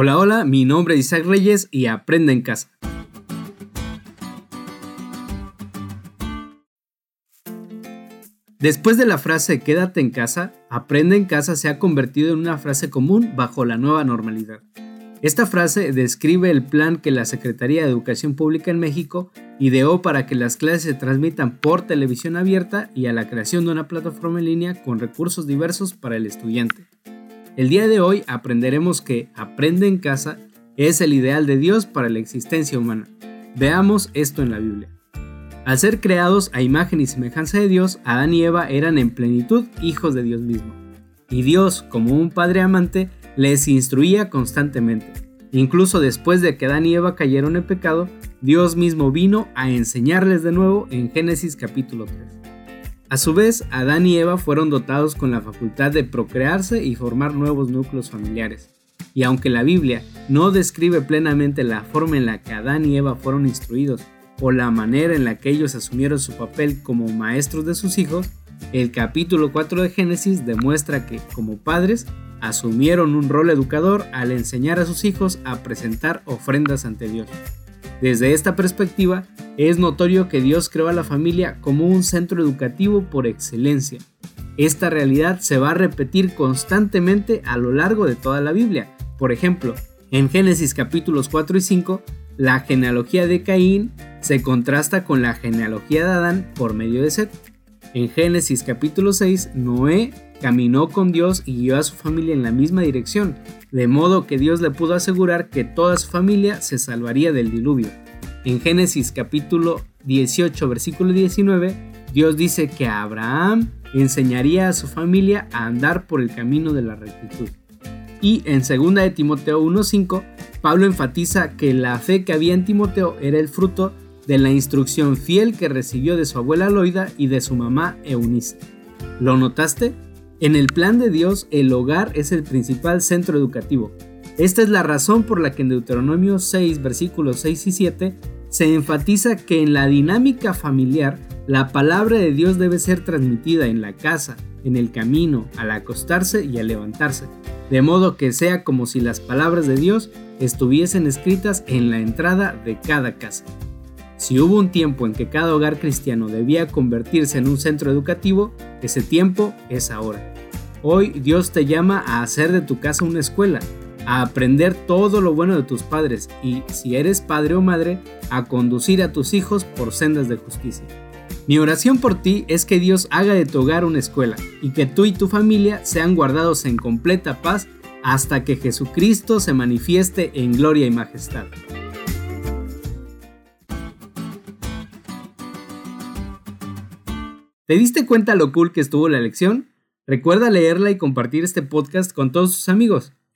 Hola, hola, mi nombre es Isaac Reyes y aprende en casa. Después de la frase quédate en casa, aprende en casa se ha convertido en una frase común bajo la nueva normalidad. Esta frase describe el plan que la Secretaría de Educación Pública en México ideó para que las clases se transmitan por televisión abierta y a la creación de una plataforma en línea con recursos diversos para el estudiante. El día de hoy aprenderemos que aprende en casa es el ideal de Dios para la existencia humana. Veamos esto en la Biblia. Al ser creados a imagen y semejanza de Dios, Adán y Eva eran en plenitud hijos de Dios mismo. Y Dios, como un padre amante, les instruía constantemente. Incluso después de que Adán y Eva cayeron en pecado, Dios mismo vino a enseñarles de nuevo en Génesis capítulo 3. A su vez, Adán y Eva fueron dotados con la facultad de procrearse y formar nuevos núcleos familiares. Y aunque la Biblia no describe plenamente la forma en la que Adán y Eva fueron instruidos o la manera en la que ellos asumieron su papel como maestros de sus hijos, el capítulo 4 de Génesis demuestra que, como padres, asumieron un rol educador al enseñar a sus hijos a presentar ofrendas ante Dios. Desde esta perspectiva, es notorio que Dios creó a la familia como un centro educativo por excelencia. Esta realidad se va a repetir constantemente a lo largo de toda la Biblia. Por ejemplo, en Génesis capítulos 4 y 5, la genealogía de Caín se contrasta con la genealogía de Adán por medio de Seth. En Génesis capítulo 6, Noé caminó con Dios y guió a su familia en la misma dirección, de modo que Dios le pudo asegurar que toda su familia se salvaría del diluvio. En Génesis capítulo 18 versículo 19, Dios dice que Abraham enseñaría a su familia a andar por el camino de la rectitud. Y en 2 de Timoteo 1.5, Pablo enfatiza que la fe que había en Timoteo era el fruto de la instrucción fiel que recibió de su abuela Loida y de su mamá Eunice. ¿Lo notaste? En el plan de Dios, el hogar es el principal centro educativo. Esta es la razón por la que en Deuteronomio 6, versículos 6 y 7, se enfatiza que en la dinámica familiar, la palabra de Dios debe ser transmitida en la casa, en el camino, al acostarse y al levantarse, de modo que sea como si las palabras de Dios estuviesen escritas en la entrada de cada casa. Si hubo un tiempo en que cada hogar cristiano debía convertirse en un centro educativo, ese tiempo es ahora. Hoy Dios te llama a hacer de tu casa una escuela, a aprender todo lo bueno de tus padres y, si eres padre o madre, a conducir a tus hijos por sendas de justicia. Mi oración por ti es que Dios haga de tu hogar una escuela y que tú y tu familia sean guardados en completa paz hasta que Jesucristo se manifieste en gloria y majestad. ¿Te diste cuenta lo cool que estuvo la lección? Recuerda leerla y compartir este podcast con todos tus amigos.